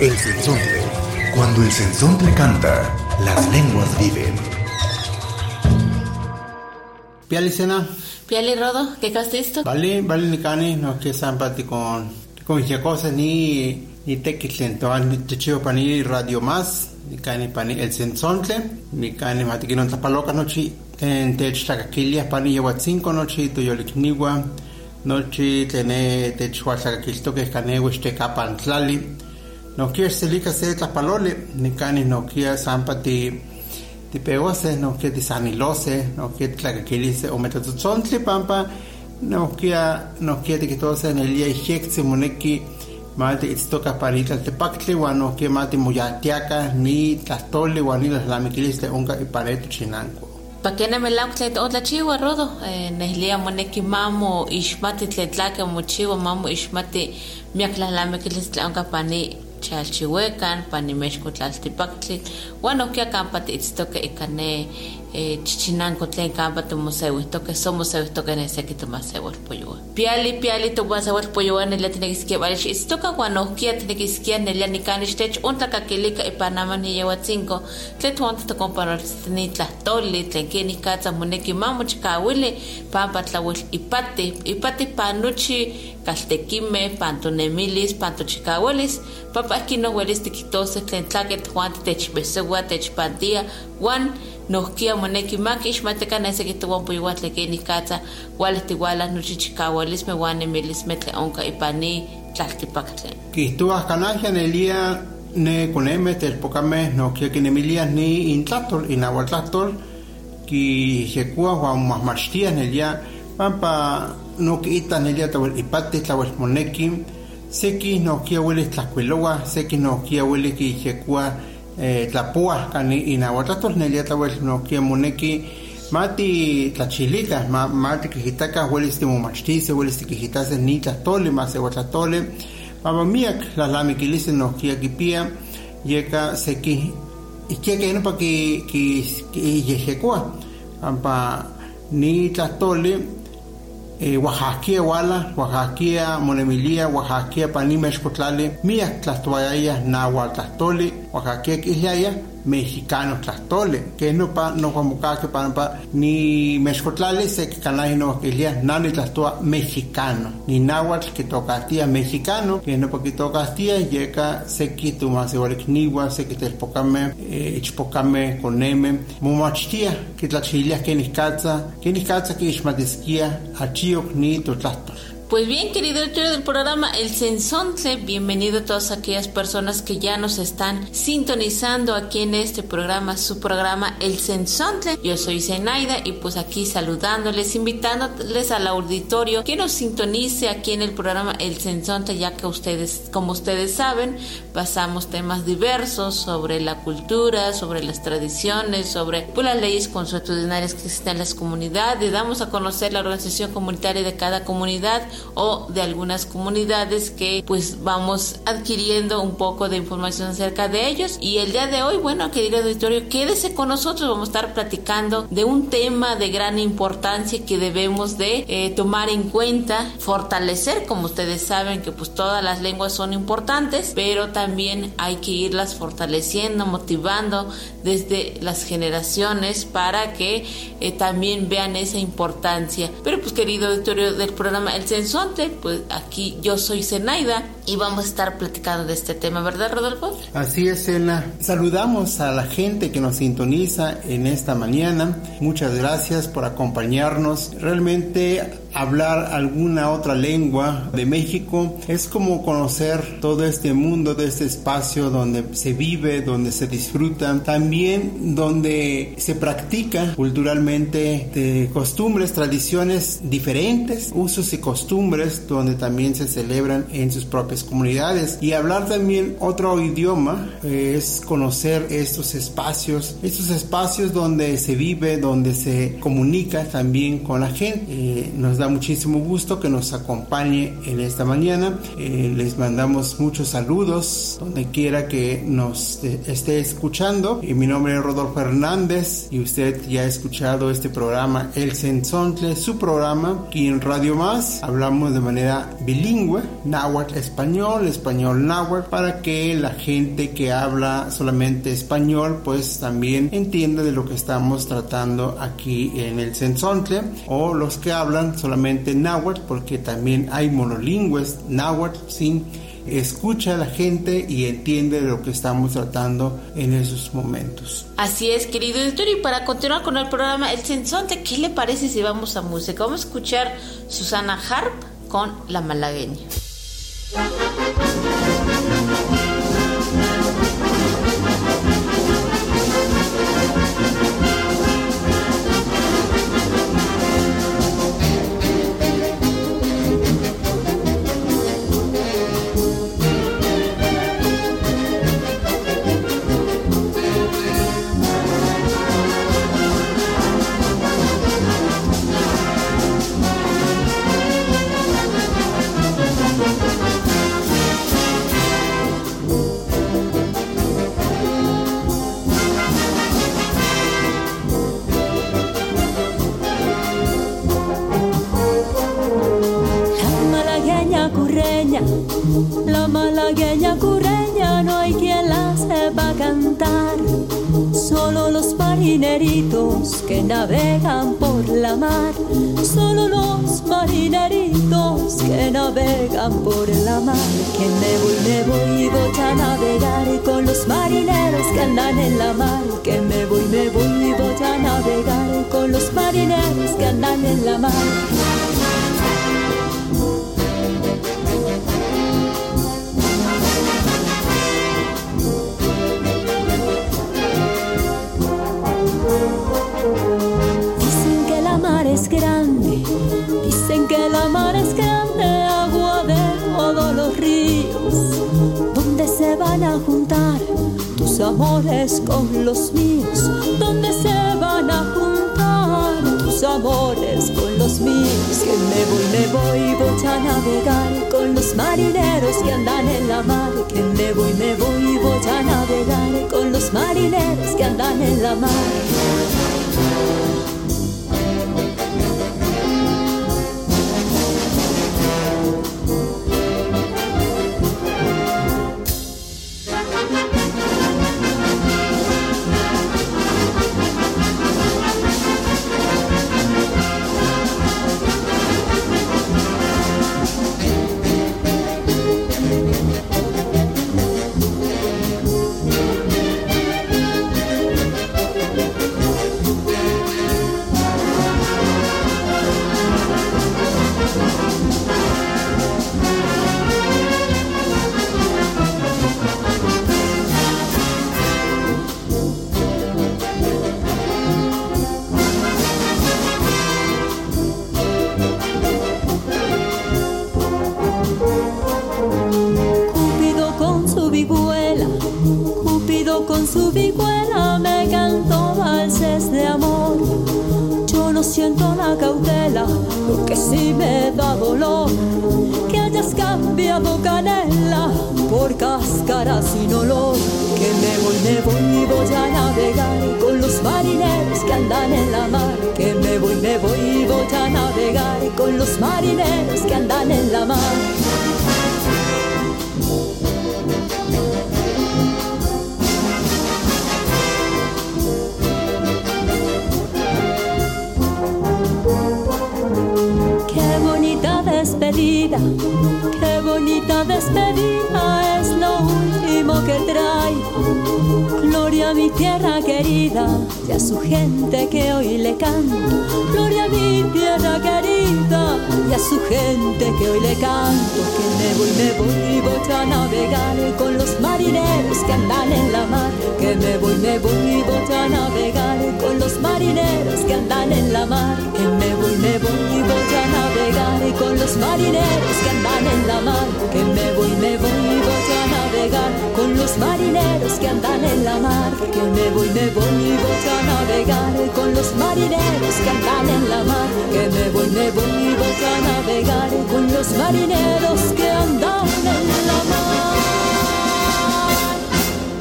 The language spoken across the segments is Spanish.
El sensontle. Cuando el sensontle canta, las lenguas viven. Piali sena, Piali Rodo, ¿qué castisto? vale, vale ni cani, no que sampati con con cosa ni ni tekitlen to an te pani radio más, ni cani pani el sensontle, ni cani mati que no tapaloca nochi en te chakakilia pani lleva cinco nochi to yolikniwa nochi tene te chhuatlakilto que canewe este capan tlali. No quieres selika se tlapalole, ni cani no quieres sampati tipewase, no que tisanilose, no que tlakakilise o metatzontli pampa, no que no que que todo se en el día ejecse moneki mate itztoka parita tepactli wan no que mate muyatiaka ni tlastoli wan ni las lamikiliste unka y pareto chinanco. ¿Para qué no me la usted otra chiva Rodo? Nehlia moneki mamo ishmati tletlaka mochiwa mamo ishmati miaklahlamik aunque pani chalchihuecan, panimexco tlaltipaktli, uan okia campa tiitztoque ikane chichinanco tlen campa tomoseuihtoque, somoseuihtoque neseki tomaseualpoyoua. Piali, piali tomaseualpoyoua nelia tinequisquia valix itztoca, uan okia tinequisquia nelia nicanixtech ontlakakilika ipanama niyeuatzinco, tlen tuonta tocompanortini tlahtoli, tlen keni katza moneki mamochikawili, pampa tlauel ipati, ipati panuchi kaltekimeh, pantonemilis, pantochikawelis, papa aquí no huelis tiquitose tlen tlaquet Juan techbesewa, techpantia, Juan nohkia moneki maki ixmateka nese kituan puiwa tlekeni katza wales tiwalas nochichikawelis me Juan emilis me tle onka ipani tlaltipaktlen. Quihtuas canagia nelia ne coneme telpocame no que kinemilia ni intlatol inahuatlatol ki jekua Juan mahmachtia nelia pampa no kita nelia tawel ipati tlawel moneki. Seki no kia huele tlacuiloa, seki ki eh, tlapua kani inahuatlatol nelia tawel no kia moneki mati tlachilika ma, mati kijitaka huele stimomachtice huele stikijitase ni tlatole más ehuatlatole Mama miak la lamikilise no kia kipia yeka seki ikia que no pa ki ki ki yejekua ampa ni Eh, e, oaxaquía wala, oaxaquía monemilia, oaxaquía panima xcotlali, miak tlahtowayaya nahualtahtoli, oaxaquía quihyaya, quislaya, mexicano tlastole, que no pa no pamuca que pa pa ni mezcotlale se que canai no quilia, nani tlastoa mexicano, ni nahuatl que tocatía mexicano, que no pa que tocatía, llega se que tu más igual niwa, se que te espocame, eh, ichpocame coneme, mumachtia, que tlachilia que ni calza, que ni calza que ismatisquia, achio ni tu tlastor. Pues bien, querido auditorio del programa El Sensontle, bienvenido a todas aquellas personas que ya nos están sintonizando aquí en este programa, su programa El Sensontle. Yo soy Zenaida y pues aquí saludándoles, invitándoles al auditorio que nos sintonice aquí en el programa El Sensontle, ya que ustedes, como ustedes saben, pasamos temas diversos sobre la cultura, sobre las tradiciones, sobre pues, las leyes consuetudinarias que existen en las comunidades, damos a conocer la organización comunitaria de cada comunidad o de algunas comunidades que pues vamos adquiriendo un poco de información acerca de ellos. Y el día de hoy bueno querido auditorio quédese con nosotros. Vamos a estar platicando de un tema de gran importancia que debemos de eh, tomar en cuenta fortalecer. Como ustedes saben que pues todas las lenguas son importantes pero también hay que irlas fortaleciendo motivando desde las generaciones para que eh, también vean esa importancia. Pero pues querido auditorio del programa El Pues aquí yo soy Zenaida y vamos a estar platicando de este tema, ¿verdad, Rodolfo? Así es, Elena. Saludamos a la gente que nos sintoniza en esta mañana. Muchas gracias por acompañarnos. Realmente hablar alguna otra lengua de México es como conocer todo este mundo, de este espacio donde se vive, donde se disfruta, también donde se practica culturalmente de costumbres, tradiciones diferentes, usos y costumbres, donde también se celebran en sus propias propias comunidades. Y hablar también otro idioma es conocer estos espacios, estos espacios donde se vive, donde se comunica también con la gente. Eh, nos da muchísimo gusto que nos acompañe en esta mañana. Eh, les mandamos muchos saludos donde quiera que nos esté escuchando. Y mi nombre es Rodolfo Hernández y usted ya ha escuchado este programa El Sensontle, su programa aquí en Radio Más. Hablamos de manera bilingüe, náhuatl español, español náhuatl, para que la gente que habla solamente español pues también entienda de lo que estamos tratando aquí en el Sensontle o los que hablan solamente náhuatl porque también hay monolingües náhuatl sin escucha a la gente y entiende de lo que estamos tratando en esos momentos. Así es, querido editor, y para continuar con el programa El Sensonte, ¿qué le parece si vamos a música? Vamos a escuchar Susana Harp con La Malagueña. Que navegan por la mar, solo los marineritos que navegan por la mar. Que me voy, me voy, voy a navegar con los marineros que andan en la mar. Que me voy, me voy, voy a navegar con los marineros que andan en la mar. Amores con los míos? ¿Dónde se van a juntar tus amores con los míos? Que me voy, me voy, voy a navegar con los marineros que andan en la mar. Que me voy, me voy, voy a navegar con los marineros que andan en la mar. Y a su gente que hoy le canto. Gloria a mi tierra querida y a su gente que hoy le canto. Que me voy, me voy, voy a navegar con los marineros que andan en la mar. Que me voy, me voy, voy a navegar con los marineros que andan en la mar. Que me voy, me voy, voy a navegar con los marineros que andan en la mar. Que me voy, me voy, voy con los marineros que andan en la mar que me voy, me voy, voy a navegar con los marineros que andan en la mar que me voy, me voy, voy a navegar con los marineros que andan en la mar.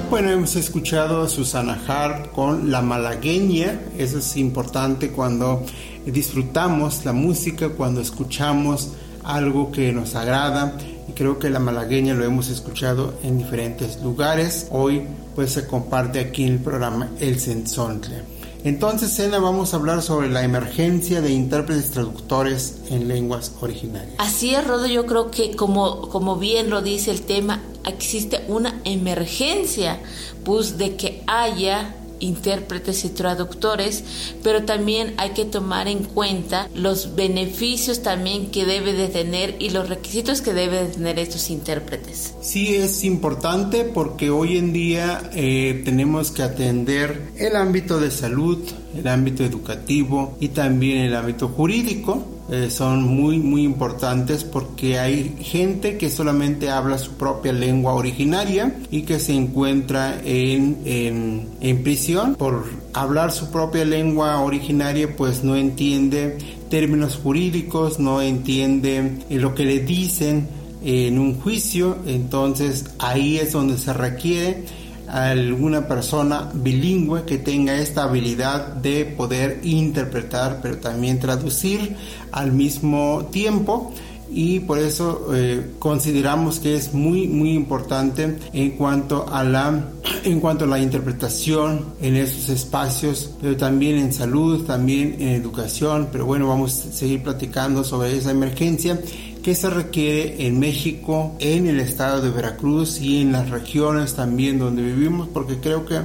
Bueno, hemos escuchado a Susana Hart con La Malagueña. Eso es importante cuando disfrutamos la música, cuando escuchamos algo que nos agrada. Y creo que La Malagueña lo hemos escuchado en diferentes lugares. Hoy pues se comparte aquí en el programa El Sensontle. Entonces, Sena, vamos a hablar sobre la emergencia de intérpretes traductores en lenguas originarias. Así es, Rodo, yo creo que como, como bien lo dice el tema, existe una emergencia, pues de que haya intérpretes y traductores, pero también hay que tomar en cuenta los beneficios también que debe de tener y los requisitos que debe de tener estos intérpretes. Sí, es importante porque hoy en día eh, tenemos que atender el ámbito de salud, el ámbito educativo y también el ámbito jurídico eh, son muy muy importantes porque hay gente que solamente habla su propia lengua originaria y que se encuentra en, en, en prisión. Por hablar su propia lengua originaria pues no entiende términos jurídicos, no entiende eh, lo que le dicen en un juicio, entonces ahí es donde se requiere alguna persona bilingüe que tenga esta habilidad de poder interpretar pero también traducir al mismo tiempo. Y por eso eh, consideramos que es muy muy importante en cuanto a la en cuanto a la interpretación en esos espacios pero también en salud también en educación. Pero bueno vamos a seguir platicando sobre esa emergencia que se requiere en México, en el estado de Veracruz y en las regiones también donde vivimos, porque creo que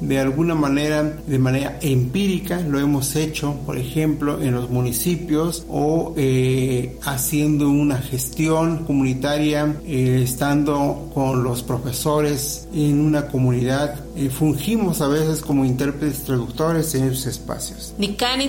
de alguna manera, de manera empírica, lo hemos hecho, por ejemplo, en los municipios o eh, haciendo una gestión comunitaria, eh, estando con los profesores en una comunidad. Eh, fungimos a veces como intérpretes traductores en esos espacios. Nikani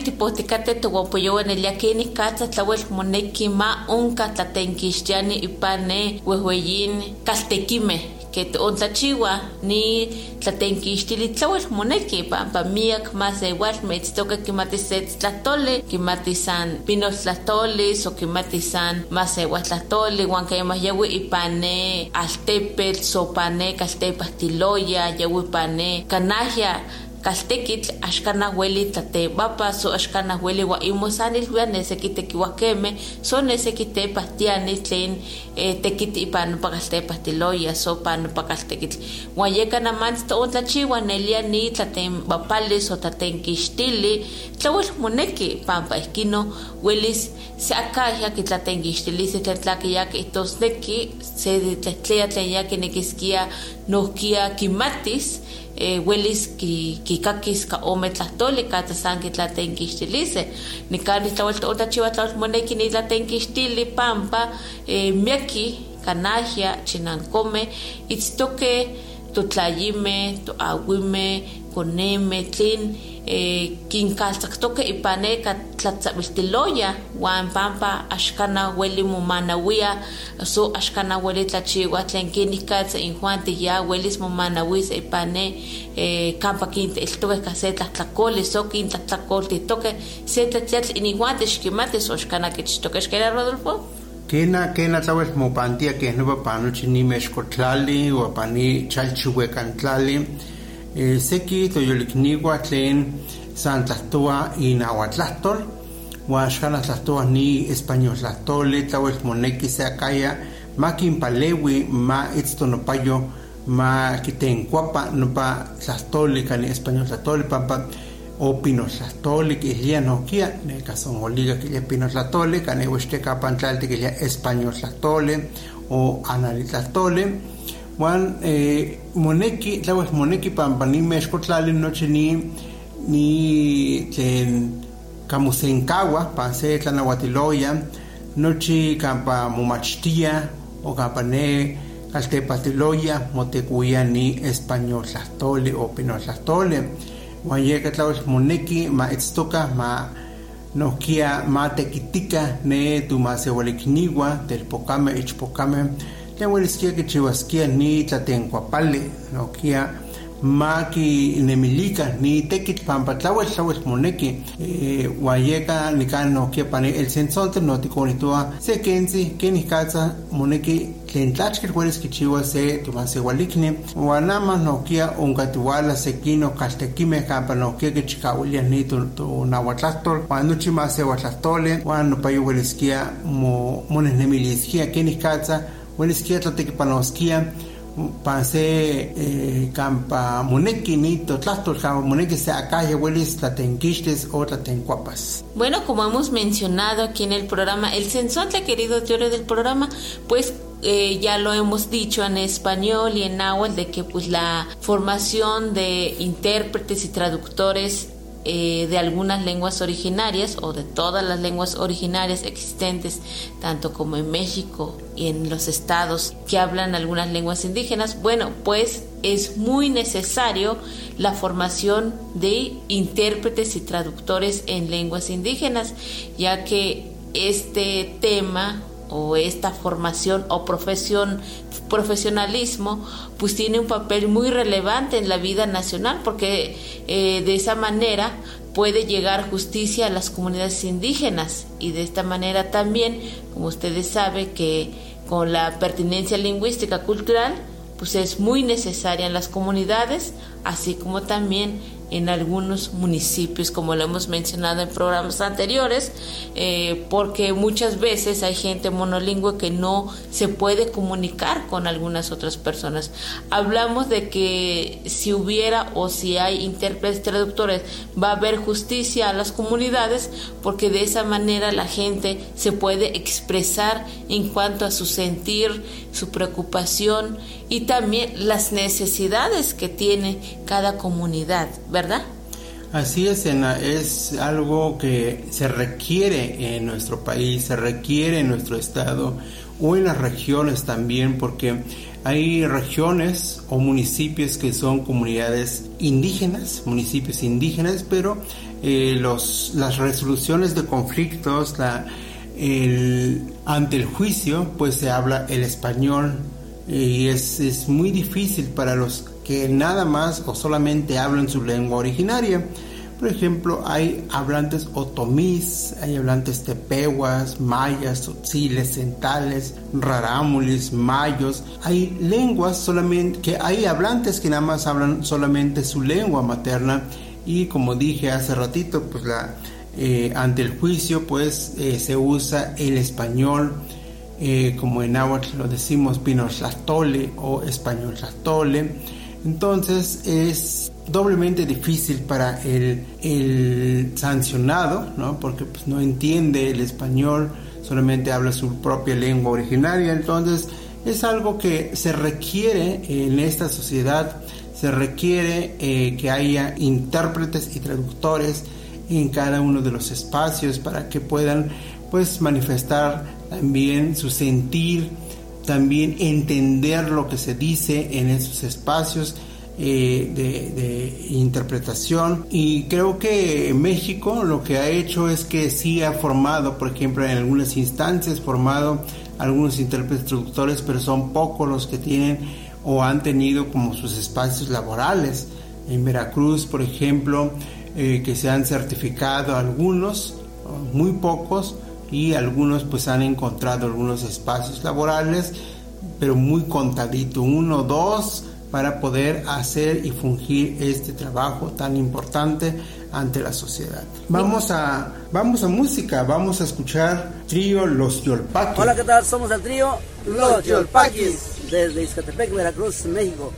que ontlachiwa ni tlatenkixtili tlawel moneki pampa miak más igual metztoka kimati se tlatole kimati san pinos tlatolis o kimati san más igual tlatoli huan kayama yawi ipane altepetl sopane kaltepahtiloya yawi ipane kanahya kaltekitl axkan ahueli tlatebapa so axkan ahueli ua imosanil wia neseki tekiuakemeh so neseki tepahtiani tlen eh, tekiti ipan nopa kaltepahtiloya so pan nopa kaltekitl uan yeka namantzi toontlachiua nelia ni tlatenbapalis o tlatenkixtili tlauel moneki pampa ihkino welis se akaya kitlatenkixtilisi tlen tlakiya kihtosneki se tlehtleya tlen ya kinekiskia kimatis eh, welis ki kikakis ka ome tlahtoli ka tasan kitlatenkixtilise nikani tlawel toontachiua tlawel moneki nitlatenkixtili pampa eh, miaki kanahia chinankome itztoke totlayime toawime koneme tlen eh, kinkaltzaktoke ipane ka tlatzabiltiloya wan pampa axkana weli momanawia so axkana weli tlachiwa tlen kinikatza injuan tiya welis momanawis ipane eh, kampa kinteiltoke ka se tlahtlakoli so kintlahtlakoltihtoke se tlatliatl inijuan tixkimatis o axkana kichtoke xkena Rodolfo Kena, kena tlawel mopantia que no pa nochi ni mexcotlali o pani chalchihuecantlali eh, seki toyolikniwa tlen san tlahtoa inahuatlahtol uan xana tlahtoa ni español tlahtoli tlawel moneki se akaya ma kinpalewi ma itztonopayo ma kitenkuapa nopa tlahtoli kani español tlahtoli pampa o pinotlahtoli kihlia nohkia neka son oliga kihlia pinotlahtoli kani uixteka pantlalti kihlia español tlahtoli o anali tlahtoli Juan eh, moneki tlawel moneki pampa ni mexkotlali nochi ni ni tlen camusencawa, pase tlanahuatiloya, nochi campa mumachtia o campa ne motecuya ni español tlastole o pinol tlastole. Guayeka tlawel moneki ma etztoka ma nokia ma tequitica ne tu ma sewalikniwa del pocame le hueliskia que chihuaskia ni tlatencuapale nokia ma ki nemilika ni tekit pampa tlawel tlawel moneki guayeka nikan nokia pane el sensonte no tikonitua se kenzi kenikatza moneki tlen tlachkil huelis kichiua se tumasewalikni wanama nokia onkatiwala sekino kaltekime kampa nokia kichikawilia ni tu, tu nahuatlahtol wan nochi masehuatlahtole wan nopayo hueliskia mo monehnemiliaskia kenikatza hueliskia tlatekipanoskia pase eh, campa moneki ni totlahtol campa moneki se acaya huelis tlatenquistes o tlatencuapas. Bueno, como hemos mencionado aquí en el programa, el sensontle, querido teoría del programa, pues eh, ya lo hemos dicho en español y en náhuatl de que pues la formación de intérpretes y traductores eh, de algunas lenguas originarias o de todas las lenguas originarias existentes, tanto como en México y en los estados que hablan algunas lenguas indígenas, bueno, pues es muy necesario la formación de intérpretes y traductores en lenguas indígenas, ya que este tema o esta formación o profesión profesionalismo pues tiene un papel muy relevante en la vida nacional porque eh, de esa manera puede llegar justicia a las comunidades indígenas. Y de esta manera también como ustedes saben que con la pertinencia lingüística cultural pues es muy necesaria en las comunidades así como también en algunos municipios, como lo hemos mencionado en programas anteriores, eh, porque muchas veces hay gente monolingüe que no se puede comunicar con algunas otras personas. Hablamos de que si hubiera o si hay intérpretes traductores, va a haber justicia a las comunidades, porque de esa manera la gente se puede expresar en cuanto a su sentir, su preocupación y también las necesidades que tiene cada comunidad, ¿verdad? Así es, es algo que se requiere en nuestro país, se requiere en nuestro estado o en las regiones también, porque hay regiones o municipios que son comunidades indígenas, municipios indígenas, pero eh, los, las resoluciones de conflictos, ante el juicio, pues se habla el español y es, es muy difícil para los que nada más o solamente hablan su lengua originaria. Por ejemplo, hay hablantes otomís, hay hablantes tepehuas, mayas, tzotziles, centales, rarámulis, mayos. Hay lenguas solamente, que hay hablantes que nada más hablan solamente su lengua materna y como dije hace ratito, pues eh, ante el juicio pues eh, se usa el español eh, como en náhuatl lo decimos pinotlastole o español tlastole entonces es doblemente difícil para el, sancionado, ¿no? porque pues, no entiende el español, solamente habla su propia lengua originaria. Entonces es algo que se requiere en esta sociedad, se requiere eh, que haya intérpretes y traductores en cada uno de los espacios para que puedan pues manifestar también su sentir, también entender lo que se dice en esos espacios eh, de, interpretación. Y creo que México lo que ha hecho es que sí ha formado por ejemplo en algunas instancias formado algunos intérpretes traductores pero son pocos los que tienen o han tenido como sus espacios laborales. En Veracruz por ejemplo eh, que se han certificado algunos muy pocos y algunos pues han encontrado algunos espacios laborales, pero muy contadito, uno, dos, para poder hacer y fungir este trabajo tan importante ante la sociedad. Vamos a, vamos a música, vamos a escuchar trío Los Yolpaquis. Hola, ¿qué tal? Somos el trío Los Yolpaquis desde Izcatepec, Veracruz, México.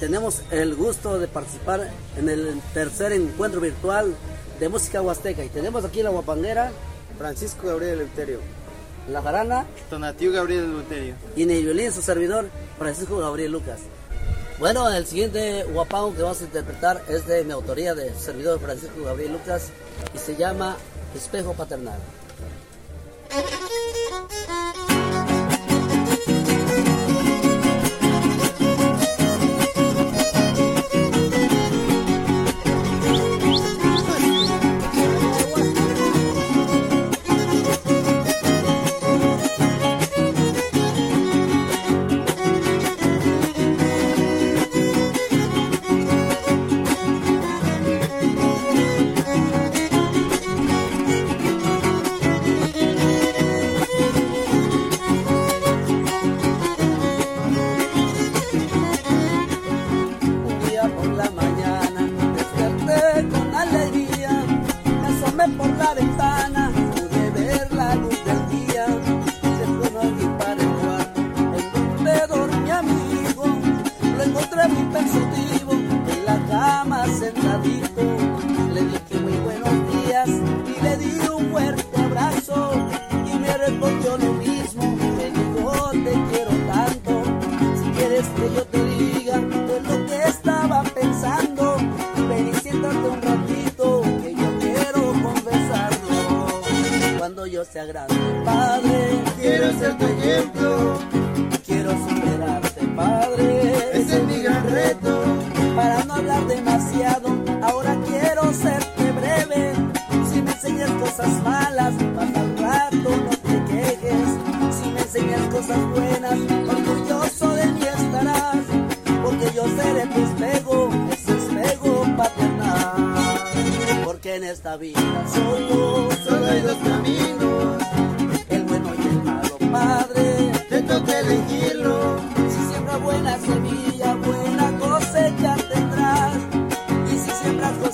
Tenemos el gusto de participar en el tercer encuentro virtual de música huasteca y tenemos aquí la guapanguera Francisco Gabriel Eleuterio. La jarana. Tonatiu Gabriel Eleuterio. Y en el violín su servidor, Francisco Gabriel Lucas. Bueno, el siguiente guapango que vamos a interpretar es de mi autoría de servidor Francisco Gabriel Lucas y se llama espejo paternal.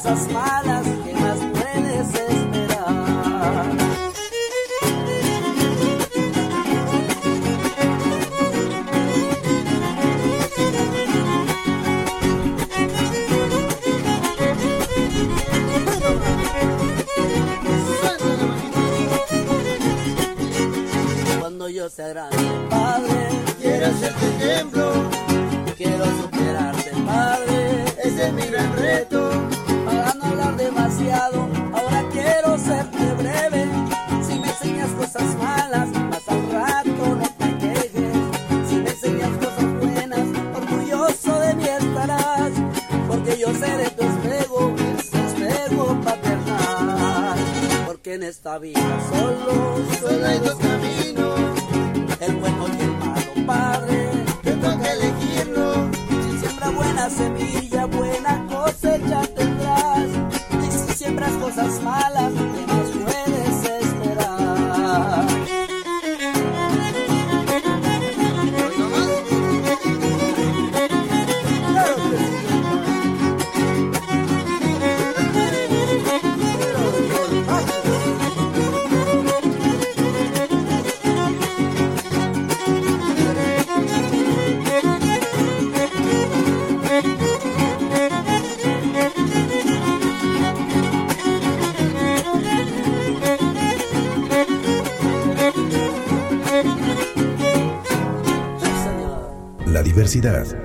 nossas malas.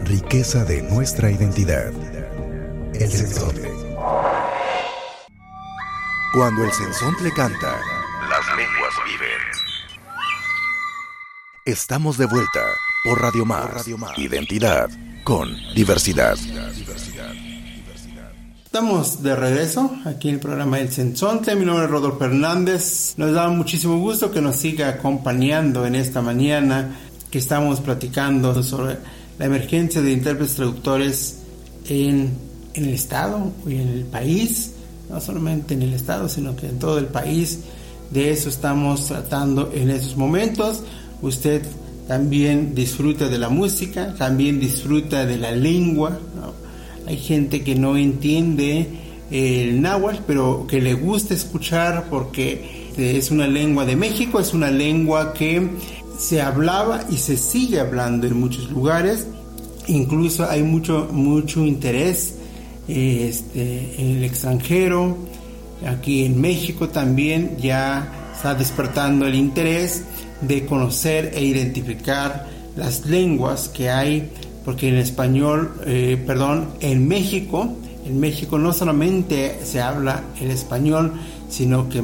Riqueza de nuestra identidad. El sensontle. Cuando el sensontle canta, las lenguas viven. Estamos de vuelta por Radio Más. Identidad con diversidad. Estamos de regreso aquí en el programa El Sensonte. Mi nombre es Rodolfo Fernández. Nos da muchísimo gusto que nos siga acompañando en esta mañana que estamos platicando sobre la emergencia de intérpretes traductores en, en el Estado y en el país, no solamente en el Estado, sino que en todo el país. De eso estamos tratando en esos momentos. Usted también disfruta de la música, también disfruta de la lengua. Hay gente que no entiende el náhuatl, pero que le gusta escuchar porque es una lengua de México, es una lengua que se hablaba y se sigue hablando en muchos lugares. Incluso hay mucho, mucho interés este, en el extranjero. Aquí en México también ya está despertando el interés de conocer e identificar las lenguas que hay, porque en español, eh, perdón, en México, en México no solamente se habla el español, sino que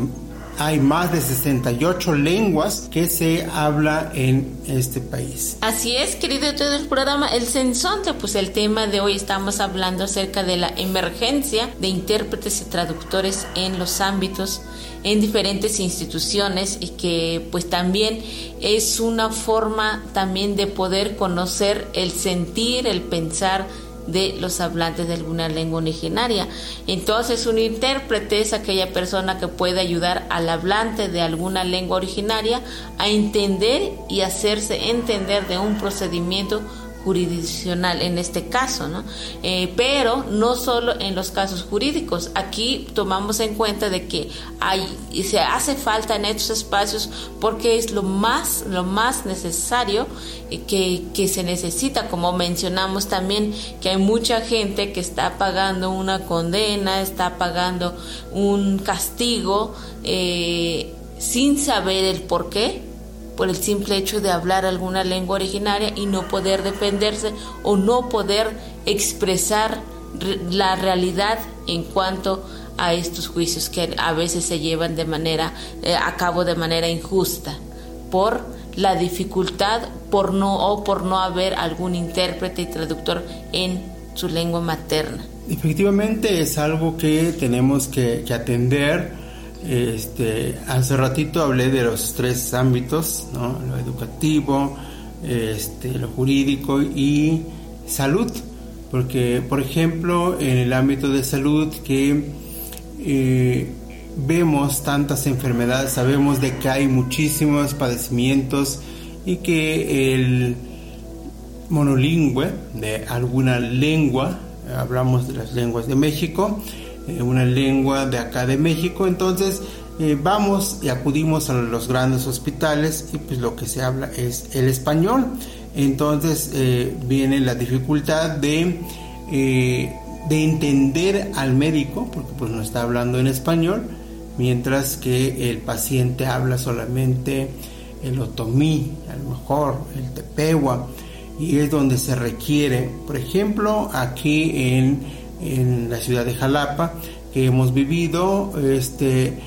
hay más de 68 lenguas que se habla en este país. Así es, querido todo el programa El Sensonte, pues el tema de hoy estamos hablando acerca de la emergencia de intérpretes y traductores en los ámbitos en diferentes instituciones y que pues también es una forma también de poder conocer el sentir, el pensar de los hablantes de alguna lengua originaria. Entonces, un intérprete es aquella persona que puede ayudar al hablante de alguna lengua originaria a entender y hacerse entender de un procedimiento jurisdiccional en este caso, ¿no? Eh, pero no solo en los casos jurídicos. Aquí tomamos en cuenta de que hay se hace falta en estos espacios porque es lo más lo más necesario que, que se necesita, como mencionamos también que hay mucha gente que está pagando una condena, está pagando un castigo eh, sin saber el por qué por el simple hecho de hablar alguna lengua originaria y no poder defenderse o no poder expresar la realidad en cuanto a estos juicios que a veces se llevan de manera eh, a cabo de manera injusta por la dificultad por no o por no haber algún intérprete y traductor en su lengua materna. Efectivamente es algo que tenemos que, que atender este, hace ratito hablé de los tres ámbitos, lo educativo, este, lo jurídico y salud, porque por ejemplo en el ámbito de salud que eh, vemos tantas enfermedades, sabemos de que hay muchísimos padecimientos y que el monolingüe de alguna lengua, hablamos de las lenguas de México, eh, una lengua de acá de México, entonces eh, vamos y acudimos a los grandes hospitales y pues lo que se habla es el español. Entonces eh, viene la dificultad de, de entender al médico, porque pues no está hablando en español, mientras que el paciente habla solamente el otomí, a lo mejor el tepehua, y es donde se requiere, por ejemplo, aquí en en la ciudad de Jalapa, que hemos vivido este,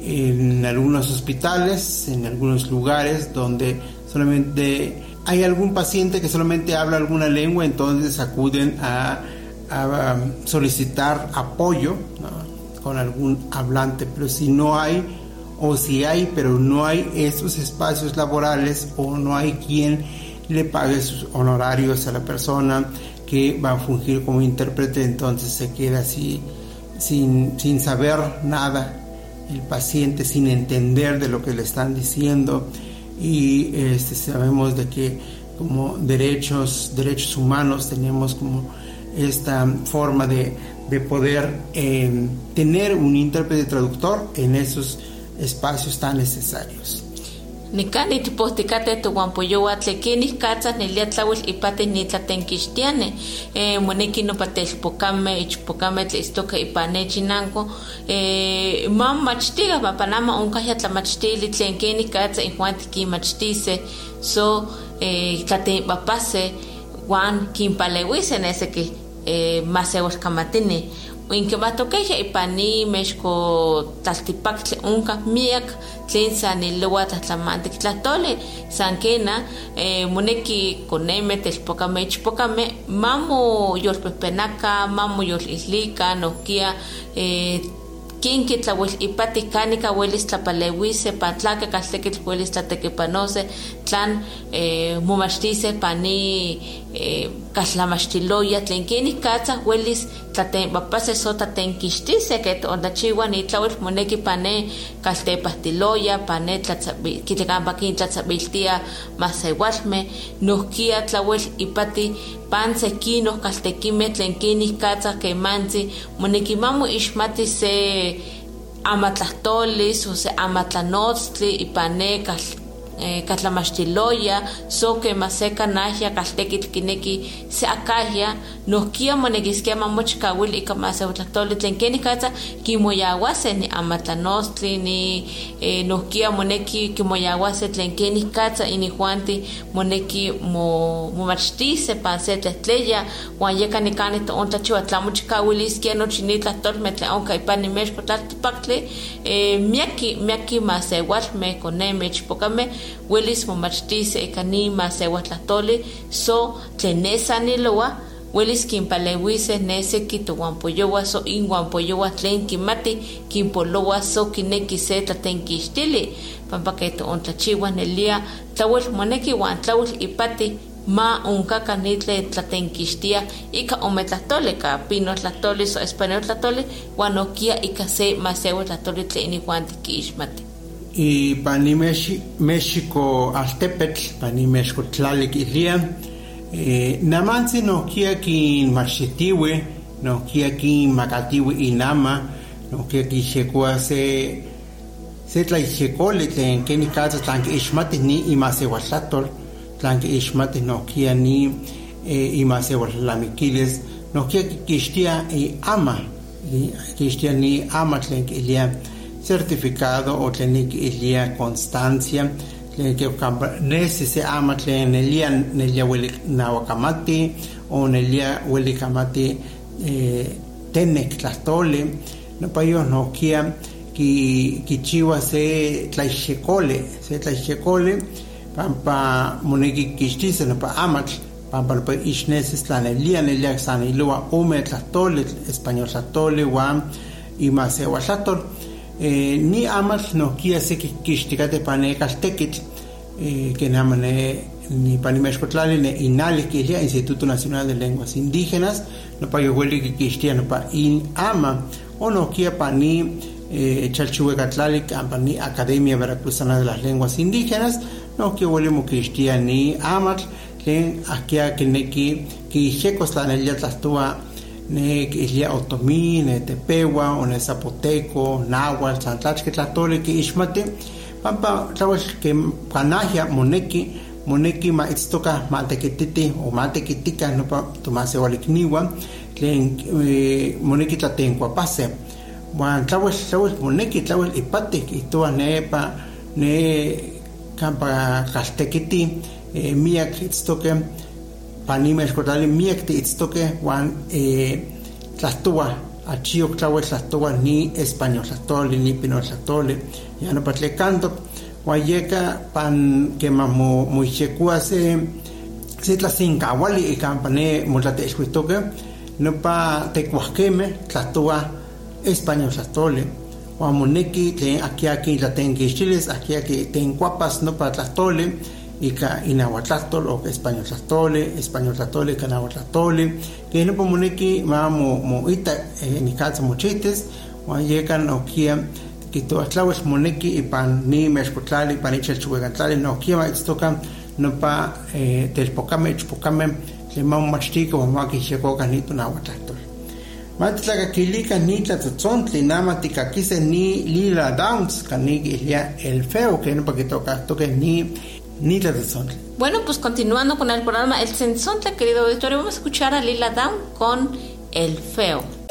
en algunos hospitales, en algunos lugares donde solamente hay algún paciente que solamente habla alguna lengua, entonces acuden a, solicitar apoyo con algún hablante, pero si no hay, o si hay, pero no hay esos espacios laborales o no hay quien le pague sus honorarios a la persona, que va a fungir como intérprete, entonces se queda así sin, sin saber nada el paciente, sin entender de lo que le están diciendo y este, sabemos de que como derechos, derechos humanos tenemos como esta forma de, de poder eh, tener un intérprete traductor en esos espacios tan necesarios. Nikani tipohtikate tohuampoyowa tlekinih katzas nelia tlauil ipatih nitlatenkixtiani eh, moneki nopa telpokameh ichpokameh tleistoka ipan nechinanko eh, ma momachtiga mapanama onkah ya tlamachtili tlen kenih katza injuan tikinmachtiseh so eh, tlatenpapaseh uan kinpaleuiseh neseki eh, maseualkamatini Inkimatokeja ipani mexko tlaltipaktli onka miak tlen sanilowa tlahtlamantik tlahtoli san kena eh, moneki koneme telpokame ichpokame mamo yolpehpenaka mamo yolihlika nohkia eh, kin kitlauel ipati kanika welis tlapaleuise pan tlaka kaltekitl welis tlatekipanose tlan eh, momachtise pani kaltlamaxtiloya tlen kenih katza welis tlatenpapase so tlatenkixtise ket ontachiua nitlauel moneki pane kaltepahtiloya pane kitlekampa kin tlatzabiltia masewalmeh nohkia tlauel ipati pan sekinoh kaltekimeh tlen kenih katza kemantzi moneki mamo ixmati se amatlahtollis o se amatlanotztli ipan ne eh, katlamachtiloya so que maseka nahya kaltekitl kineki se akahya nohkia monekiskia mamochkawil ika masewtlahtoli tlen keni katsa kimoyawase ni amatlanostli ni eh, nohkia moneki kimoyawase tlen keni katsa inihuanti moneki mo momachtise pan se tlehtleya uan yeka nikani toon tlachiwa tlamochkawiliskia nochi ni tlahtolmeh tlen onka ipan nimexko tlaltipaktli eh, miaki miaki masewalmeh konemeh ichpokameh welis momachtise ika ni masewatlahtoli so tlen nesa nilowa welis kinpaleuise nese kitowanpoyowa so inwanpoyowa tlen kimati kinpolowa so kineki se tlatenkixtili pampa ke toontlachiwa nelia tlauel moneki uan tlauel ipati ma onkaka ni tlen tlatenkixtia ika ome tlahtoli ka pino tlahtoli so español tlahtoli uan okia ika se masewa tlahtoli tlen inihuan tikixmati y México altepetl pani México tlalik ilia eh, namantzi nohkia kin machitiwe nohkia kin makatiwe inama nohkia kixekua se se tlaixekoli tlen keni katsa tlan kiixmati ni imasewaltlatol tlan kiixmati nohkia ni eh, imasewaltlamikilis nohkia kixtia ama kixtia ni ama tlen kilia certificado o tlenik ilia constancia tlen que nesi se ama nelia nawakamati o nelia welikamati eh, tenek tlahtoli nopayo nokia ki kichiwa se tlaixekole se tlaixekole pampa moneki kixtise nopa amatl pampa nopa ixnesis tlanelia nelia sanilua ome tlahtoli español tlahtoli uan imasewa tlahtoli eh, ni amal no kia se kixtikate pane kaltekitl eh, que namane ni panimexcotlali ne inali kilia Instituto Nacional de Lenguas Indígenas no pa yoweli que kixtia no pa in ama. O no kia pani eh, chalchuecatlali pani Academia Veracruzana de las Lenguas Indígenas no kia huele mo kixtia ni amal len akia que neki kixecos tlanelia tlastua ne ilia otomí, ne tepewa, o ne zapoteco, náhuatl, santlachque, tlatole, que ixmati, pampa, tlawal, que panahia, moneki, moneki ma itztoka mantequititi o mantequitica, no pa tomase walikniwa, tlen eh, moneki tlatenkuapase. Wan tlawal, tlawal, moneki, tlawal, ipati, itoa nepa, ne kampa kaltekiti, eh, miak itztoke, panime escotali miek ti itztoke wan eh, tlastoa achiok tlawe tlastoa ni español tlatoli ni pino tlatoli ya no patle canto. Yeka pan que mamo muixekua se se tlasinkahuali ikan pane motlate escuitoke no pa tecuasqueme tlastoa español tlatoli wan moneki tlen aquí aquí tlatenquixtilis aquí aquí tencuapas no pa tlatoli ika inahuatlahtol o español tlahtoli, español tlahtoli, ika nahuatlahtoli, que no pomoneki ma mo, mo ita eh, nikatza mochitis, wan yekan okia kitoatlawel moneki ipan ni mexcotlali, ipan ichelchuegantlali, no okia ma itztoka no pa eh, telpokame, ichpokame, tlen ma momachtika wan ma kixekoka nito nahuatlahtol. Matitlakakilika ni tlatotzontli, nama tikakise ni lila downs, kaniki ilia el feo, que no pa kitokahtoke ni ni la de Sontle. Bueno, pues continuando con el programa El Sensontle, querido auditorio, vamos a escuchar a Lila Down con El Feo.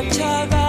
each other.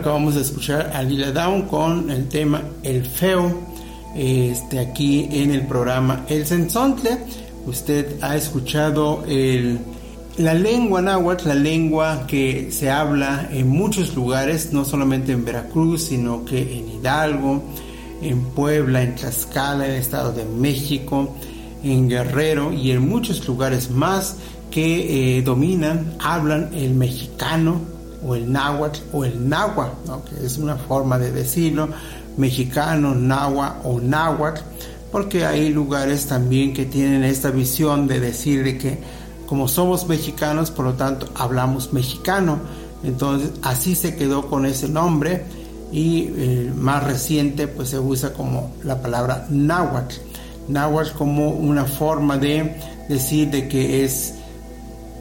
Acabamos de escuchar a Lila Down con el tema El Feo, este, aquí en el programa El Sensontle. Usted ha escuchado el, la lengua náhuatl, la lengua que se habla en muchos lugares, no solamente en Veracruz, sino que en Hidalgo, en Puebla, en Tlaxcala, en el Estado de México, en Guerrero y en muchos lugares más que eh, dominan, hablan el mexicano, o el náhuatl o el náhuatl, que es una forma de decirlo, mexicano, náhuatl o náhuatl, porque hay lugares también que tienen esta visión de decir de que como somos mexicanos, por lo tanto hablamos mexicano, entonces así se quedó con ese nombre y eh, más reciente pues se usa como la palabra náhuatl, náhuatl como una forma de decir de que es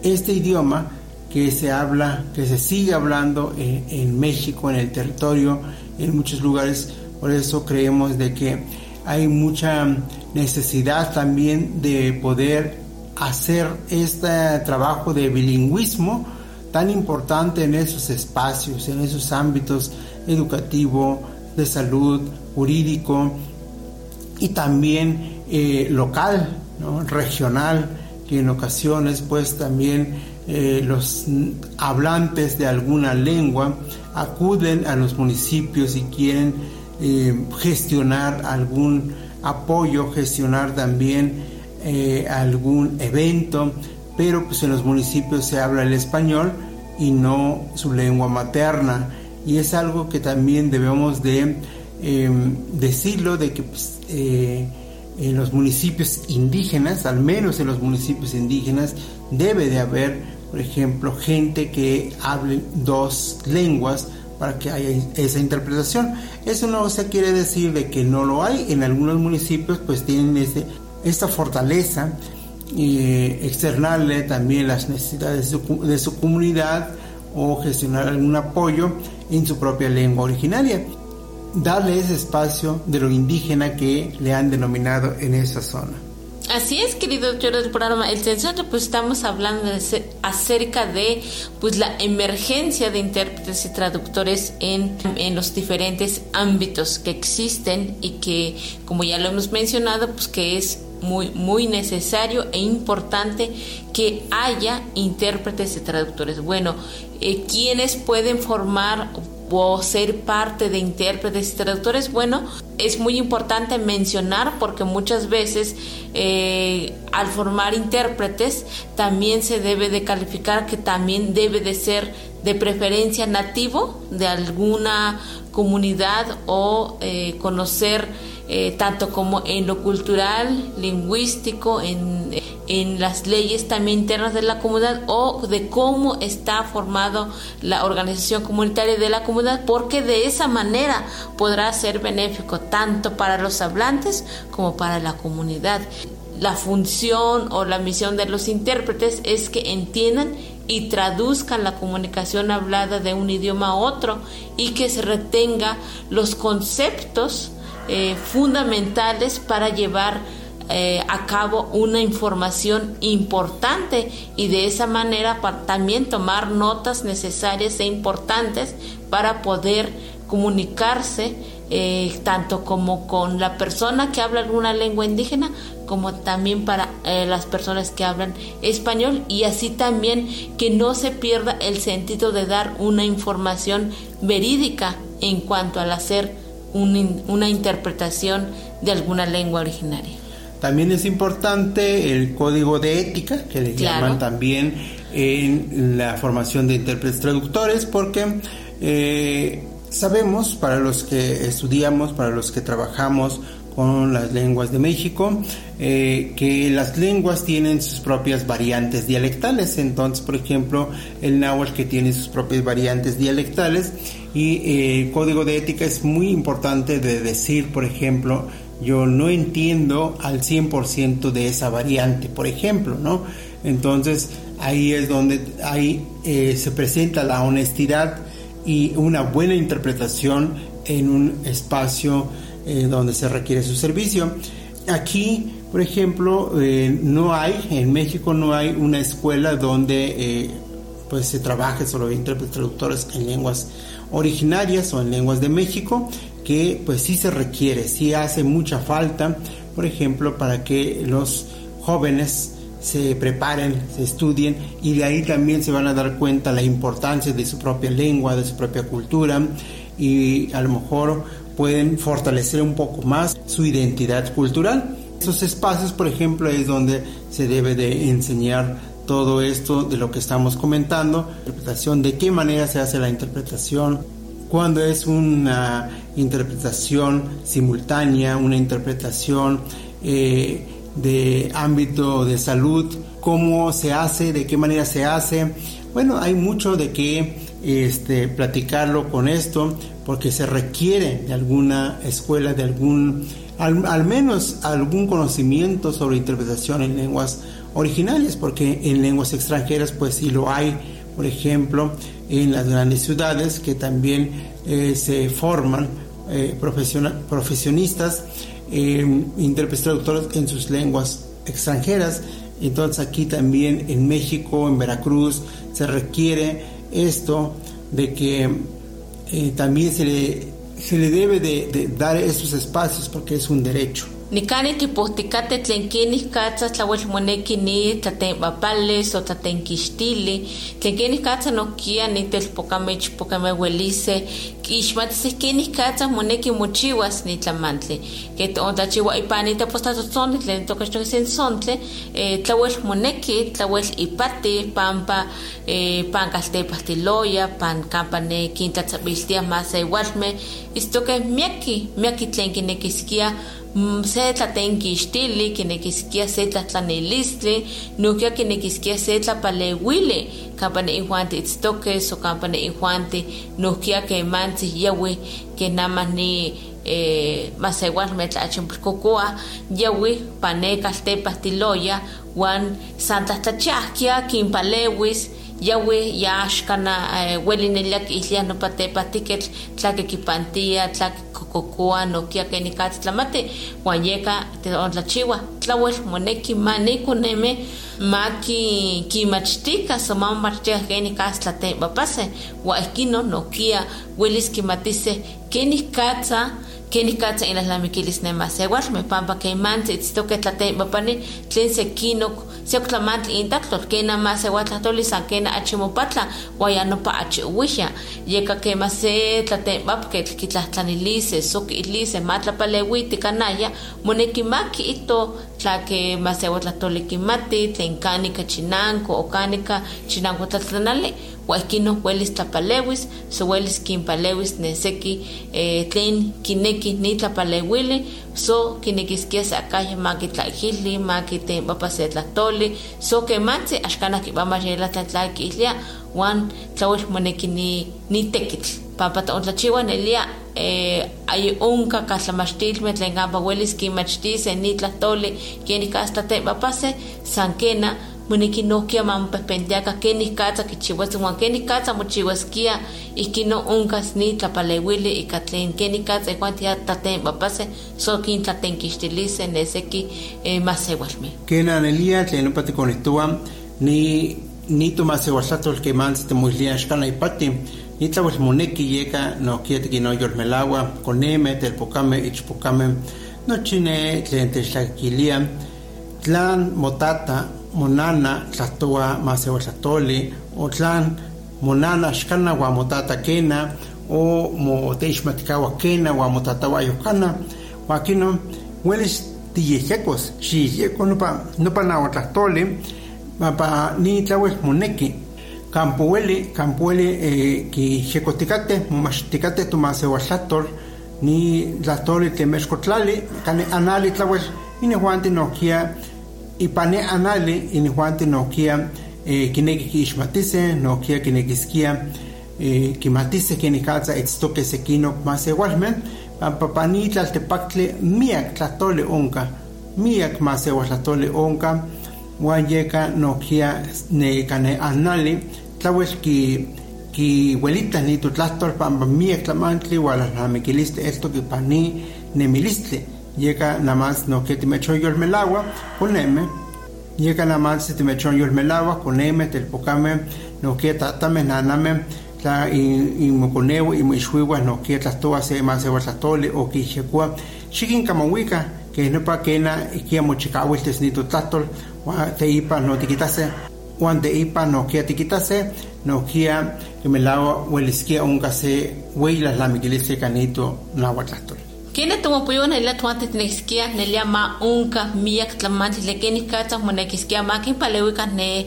este idioma que se habla, que se sigue hablando en, México, en el territorio, en muchos lugares. Por eso creemos de que hay mucha necesidad también de poder hacer este trabajo de bilingüismo tan importante en esos espacios, en esos ámbitos educativo, de salud, jurídico y también eh, local, regional, que en ocasiones pues también eh, los hablantes de alguna lengua acuden a los municipios y quieren eh, gestionar algún apoyo, gestionar también eh, algún evento, pero pues en los municipios se habla el español y no su lengua materna. Y es algo que también debemos de em, decirlo, de que pues, en los municipios indígenas, al menos en los municipios indígenas, debe de haber por ejemplo, gente que hable dos lenguas para que haya esa interpretación. Eso no se quiere decir de que no lo hay. En algunos municipios pues tienen este, esta fortaleza eh, externarle también las necesidades de su comunidad o gestionar algún apoyo en su propia lengua originaria. Darle ese espacio de lo indígena que le han denominado en esa zona. Así es, querido doctor del programa El Sensor, pues estamos hablando de, acerca de pues la emergencia de intérpretes y traductores en, en, los diferentes ámbitos que existen y que, como ya lo hemos mencionado, pues que es muy, muy necesario e importante que haya intérpretes y traductores. Bueno, eh, ¿quiénes pueden formar o ser parte de intérpretes y traductores, bueno, es muy importante mencionar porque muchas veces eh, al formar intérpretes también se debe de calificar que también debe de ser de preferencia nativo de alguna comunidad o eh, conocer eh, tanto como en lo cultural, lingüístico, en, en, las leyes también internas de la comunidad o de cómo está formado la organización comunitaria de la comunidad, porque de esa manera podrá ser benéfico tanto para los hablantes como para la comunidad. La función o la misión de los intérpretes es que entiendan y traduzcan la comunicación hablada de un idioma a otro y que se retenga los conceptos eh, fundamentales para llevar eh, a cabo una información importante y de esa manera también tomar notas necesarias e importantes para poder comunicarse eh, tanto como con la persona que habla alguna lengua indígena como también para las personas que hablan español. Y así también que no se pierda el sentido de dar una información verídica en cuanto al hacer una interpretación de alguna lengua originaria. También es importante el código de ética, que le Claro. llaman también en la formación de intérpretes traductores, porque eh, sabemos, para los que estudiamos, para los que trabajamos con las lenguas de México, eh, que las lenguas tienen sus propias variantes dialectales. Entonces, por ejemplo, el náhuatl que tiene sus propias variantes dialectales y eh, el código de ética es muy importante de decir, por ejemplo, yo no entiendo al 100% de esa variante, por ejemplo, ¿no? Entonces, ahí es donde ahí eh, se presenta la honestidad y una buena interpretación en un espacio eh, donde se requiere su servicio. Aquí, por ejemplo, eh, no hay, en México no hay una escuela donde eh, pues se trabaje solo intérpretes traductores en lenguas originarias o en lenguas de México, que pues sí se requiere, sí hace mucha falta, por ejemplo, para que los jóvenes se preparen, se estudien y de ahí también se van a dar cuenta la importancia de su propia lengua, de su propia cultura y a lo mejor pueden fortalecer un poco más su identidad cultural. Esos espacios, por ejemplo, es donde se debe de enseñar todo esto de lo que estamos comentando, interpretación, de qué manera se hace la interpretación, cuando es una interpretación simultánea, una interpretación eh, de ámbito de salud, cómo se hace, de qué manera se hace. Bueno, hay mucho de qué este, platicarlo con esto, porque se requiere de alguna escuela, de algún, al, al menos algún conocimiento sobre interpretación en lenguas originales, porque en lenguas extranjeras pues sí lo hay, por ejemplo, en las grandes ciudades que también eh, se forman eh, profesionistas, eh, intérpretes traductores en sus lenguas extranjeras. Entonces aquí también en México, en Veracruz, se requiere esto de que eh, también se le, se le debe de, de dar esos espacios porque es un derecho. Nikani tipohticate tlen kenih katsa tlauel moneki ni tlatenpapales o tlatenkixtili. Tlen kenih katsa nohkia nitelpokame ichpokame uelise ixmatisih kenih katsa moneki mochiuas ni tlamantli. Ke ontlachiua ipanita pues tlatotzontli tlen toka sensontle eh, tlauel moneki tlauel ipati pampa eh, pan kaltepahtiloya pan kampa ne kintlatzabiltiah mas igualmeh istokeh miaki miaki tlen kinekiskia se tlatenkixtili kinekiskia se tlatlanilistli nohkia kinekiskia se tlapaleuili kampa neinjuanti itztokes o kampa neinjuanti nohkia kemantzih yawi kenamah ni eh, masewalmeh tlachimpilkokoa yawi pane kaltepahtiloya uan san tlahtlachiahkia kinpalewis yawi yaxkana eh, ueli nelia kiihlia nopa tepahtiketl tlakekipantia tlakekokokoa nokia kenikatl tlamati uan yeka ontlachiwa tlauel moneki manikoneme maki kimachtika so mamachtia kenikatl tlatepapase uan ihkino nokia uelis kimatise kenikatza kenikatza inalnamikilis nemasewalmeh pampa keimantzi itztoke tlatepapani tlen sekinok seoktlamantli intaktol kena masewatlahtoli san kena achi mopatla uan ya nopa achi uwihya yeka kema se tlatepapketl kitlahtlanilise soki itlise matlapaleuiti kanaya moneki maki ito tlake masewatlahtoli kimati tlen kanika chinanko o kanika chinanko uan ihkino uelis tlapalewis so uelis kinpalewis ne seki eh, tlen kineki nitlapaleuili so kinekiskia se akaya makitlaihili makitenpapa se tlahtoli so kemantzi axkanah kipamachela tlen tlakiihlia uan tlauel moneki ni nitekitl pampa taontlachiua nelia eh, ay onka katlamachtilmeh tlen kampa uelis kinmachtis ni tlahtoli kenikatl tlatepapase san kena moneki nohkia mamopehpentiaka kenih katza kichiuas uan kenih katza mochiuaskia ihkino onkas ni tlapaleuili ika tlen kenih katza igual tlatenpapase so kintlatenkixtilise ne seki eh, masewalmeh Ken anelia tlen nopa tikonihtowa ni ni tomasewaltlahtol kemantzin timoilia xkana ipati ni tlauel moneki yeka nohkia tikinoyolmelaua koneme telpokame ichpokame nochi ne tlen techtlakilia tlan motata monana tlahtowa masewaltlahtoli o tlan monana xkana uan motata kena o moteixmatikaua kena uan motatawa yokana uan kino uelis tiyejekos xiyeko nopa nopa nahuatlahtoli mapa ni tlawel moneki campueli campueli eh, ki xekotikate momaxtikate tomaseuatlahtol ni tlahtoli temexkotlali kane anali tlawel inihuanti nohkia ipane anali inihuanti nohkia eh, kineki kiixmatise nohkia kinekiskia eh, kimatise kenikatza itztoke sekinok maseualmen papani tlaltepactli miak tlatoli onka miak maseuatlatoli onka. Uan yeka nohkia nekane anali tlawel ki ki huelita ni tutlahtol pampa miak tlamantli ualalnamikilistli esto kipani nemilistli yeka namás nohkia timechoyolmelaua koneme yeka namás timechoyolmelaua koneme telpokame nohkia tatame naname tla inmokoneu inmoixuiua nohkia tlahtoa se maseuatlatoli o kixekua xikinkamahuika que nopa kena ikia mochikauiltis ni tutlahtol uan teipa no tikitase uan teipa nohkia tikitase nohkia kimelaua ueliskia onka se ueyilahlamikiliskia kanito nahuatlahtol Kena tumopuyo na ila tuante tinexkia nelia ma unka miak tlamantli lekeni katsa monekiskia ma kin palewika ne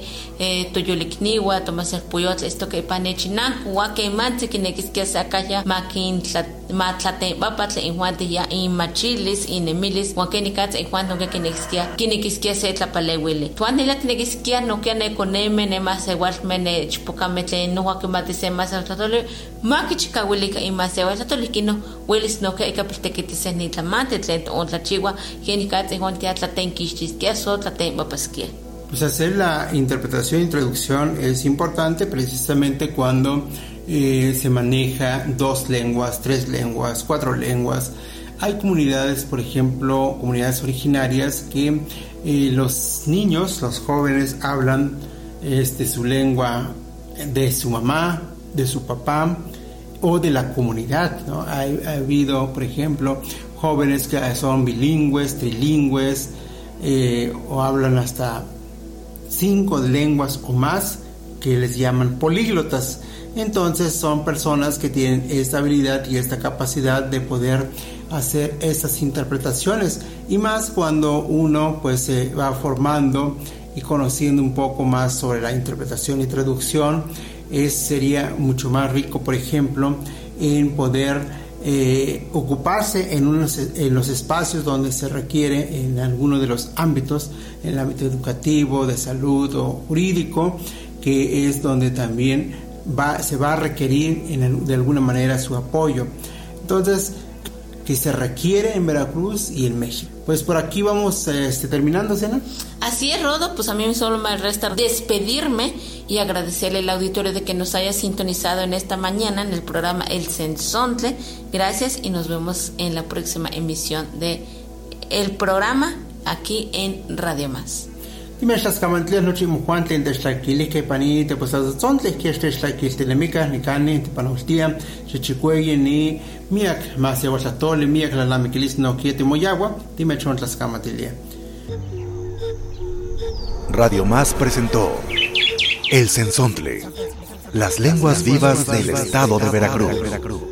toyolikniwa tomasel puyotl esto que pane chinanku wa que manti kinekiskia sakaya ma kin ma tlate papatl inhuante ya in machilis in emilis wa keni katsa inhuante no kinekiskia kinekiskia se tlapalewili tuante ila tinekiskia no que ne koneme ne ma se walme ne chipokame tle no wa que mati se ma se tlatole ma kichikawilika in ma se tlatole kino welis no que ikapilteki kitise ni tlamante tlen ontlachiwa keni katse juan tia tlatenkixtiskia so tlatenpapaskia Pues hacer la interpretación e introducción es importante precisamente cuando eh, se maneja dos lenguas, tres lenguas, cuatro lenguas. Hay comunidades, por ejemplo, comunidades originarias que eh, los niños, los jóvenes hablan este, su lengua de su mamá, de su papá o de la comunidad. ha habido, por ejemplo, jóvenes que son bilingües, trilingües eh, o hablan hasta cinco lenguas o más que les llaman políglotas. Entonces son personas que tienen esta habilidad y esta capacidad de poder hacer esas interpretaciones. Y más cuando uno pues se va formando y conociendo un poco más sobre la interpretación y traducción es, sería mucho más rico por ejemplo en poder eh, ocuparse en, unos, en los espacios donde se requiere en alguno de los ámbitos, en el ámbito educativo, de salud o jurídico, que es donde también va, se va a requerir en, de alguna manera su apoyo. Entonces, que se requiere en Veracruz y en México. Pues por aquí vamos este, terminando, Sena. Así es, Rodo, pues a mí solo me resta despedirme y agradecerle al auditorio de que nos haya sintonizado en esta mañana en el programa El Sensontle. Gracias y nos vemos en la próxima emisión de el programa aquí en Radio Más. Dime estas camantlias noche mujuante en tlaquilis que pani te pues zontle que este tlaquil telemicas ni cani te panustia chichicueye ni miak más yaguas la tole miak la lamiquilis no quiete moyagua dime chon las camantlias. Radio Más presentó El Sensontle, las lenguas vivas del estado de Veracruz.